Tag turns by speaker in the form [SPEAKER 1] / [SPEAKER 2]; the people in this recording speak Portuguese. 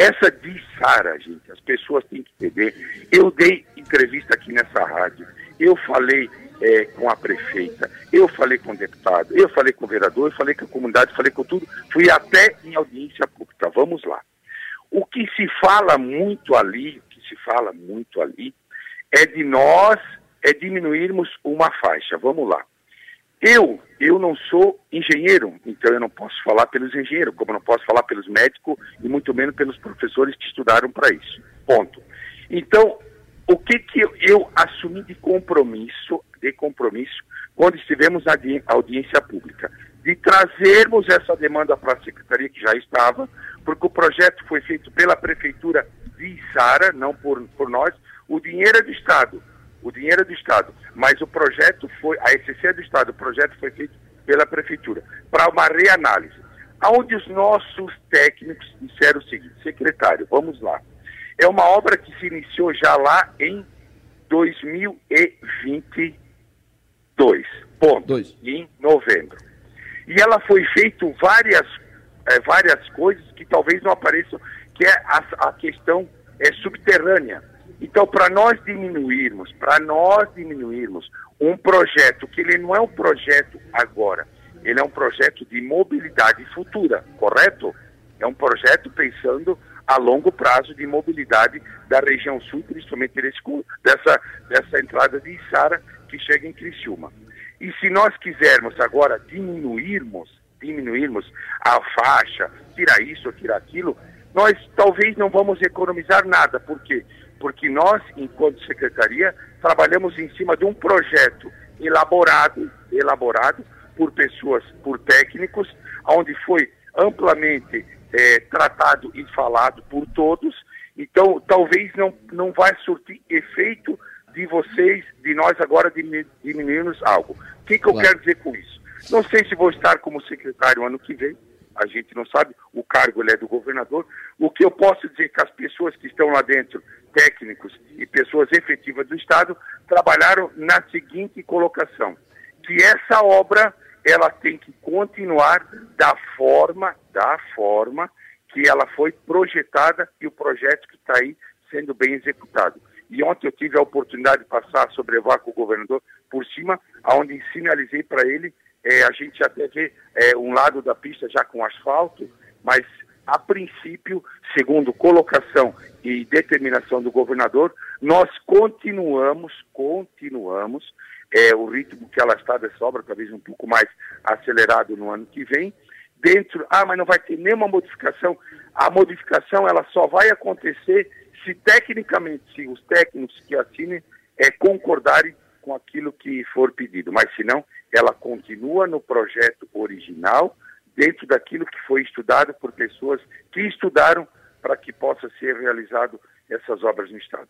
[SPEAKER 1] Essa de Sara, gente, as pessoas têm que entender. Eu dei entrevista aqui nessa rádio, eu falei é, com a prefeita, eu falei com o deputado, eu falei com o vereador, eu falei com a comunidade, falei com tudo, fui até em audiência pública. Vamos lá. O que se fala muito ali, o que se fala muito ali, é de nós é diminuirmos uma faixa. Vamos lá. Eu, eu não sou engenheiro, então eu não posso falar pelos engenheiros, como não posso falar pelos médicos e muito menos pelos professores que estudaram para isso. Ponto. Então, o que que eu, eu, assumi de compromisso, de compromisso, quando estivemos na audiência pública, de trazermos essa demanda para a secretaria que já estava, porque o projeto foi feito pela prefeitura de Sara, não por, por nós, o dinheiro é do Estado o dinheiro é do Estado, mas o projeto foi, a ECC é do Estado, o projeto foi feito pela Prefeitura, para uma reanálise. Onde os nossos técnicos disseram o seguinte, secretário, vamos lá. É uma obra que se iniciou já lá em 2022, ponto, Dois. em novembro. E ela foi feito várias, é, várias coisas que talvez não apareçam, que é a, a questão é, subterrânea então, para nós diminuirmos, para nós diminuirmos um projeto que ele não é um projeto agora, ele é um projeto de mobilidade futura, correto? É um projeto pensando a longo prazo de mobilidade da região sul, principalmente dessa, dessa entrada de Içara que chega em Criciúma. E se nós quisermos agora diminuirmos, diminuirmos a faixa, tirar isso, tirar aquilo, nós talvez não vamos economizar nada, porque porque nós, enquanto secretaria, trabalhamos em cima de um projeto elaborado, elaborado por pessoas, por técnicos, onde foi amplamente é, tratado e falado por todos. Então, talvez não, não vai surtir efeito de vocês, de nós agora diminuirmos algo. O que, que eu claro. quero dizer com isso? Não sei se vou estar como secretário ano que vem, a gente não sabe, o cargo é do governador. O que eu posso dizer é que as pessoas que estão lá dentro, técnicos e pessoas efetivas do Estado, trabalharam na seguinte colocação, que essa obra ela tem que continuar da forma, da forma que ela foi projetada e o projeto que está aí sendo bem executado. E ontem eu tive a oportunidade de passar, sobrevoar com o governador por cima, aonde sinalizei para ele é, a gente até vê é, um lado da pista já com asfalto, mas a princípio, segundo colocação e determinação do governador, nós continuamos, continuamos é, o ritmo que ela está dessa obra, talvez um pouco mais acelerado no ano que vem. Dentro, ah, mas não vai ter nenhuma modificação. A modificação ela só vai acontecer se tecnicamente, se os técnicos que assinem é, concordarem com aquilo que for pedido. Mas se não, ela continua no projeto original, dentro daquilo que foi estudado por pessoas que estudaram para que possa ser realizado essas obras no Estado.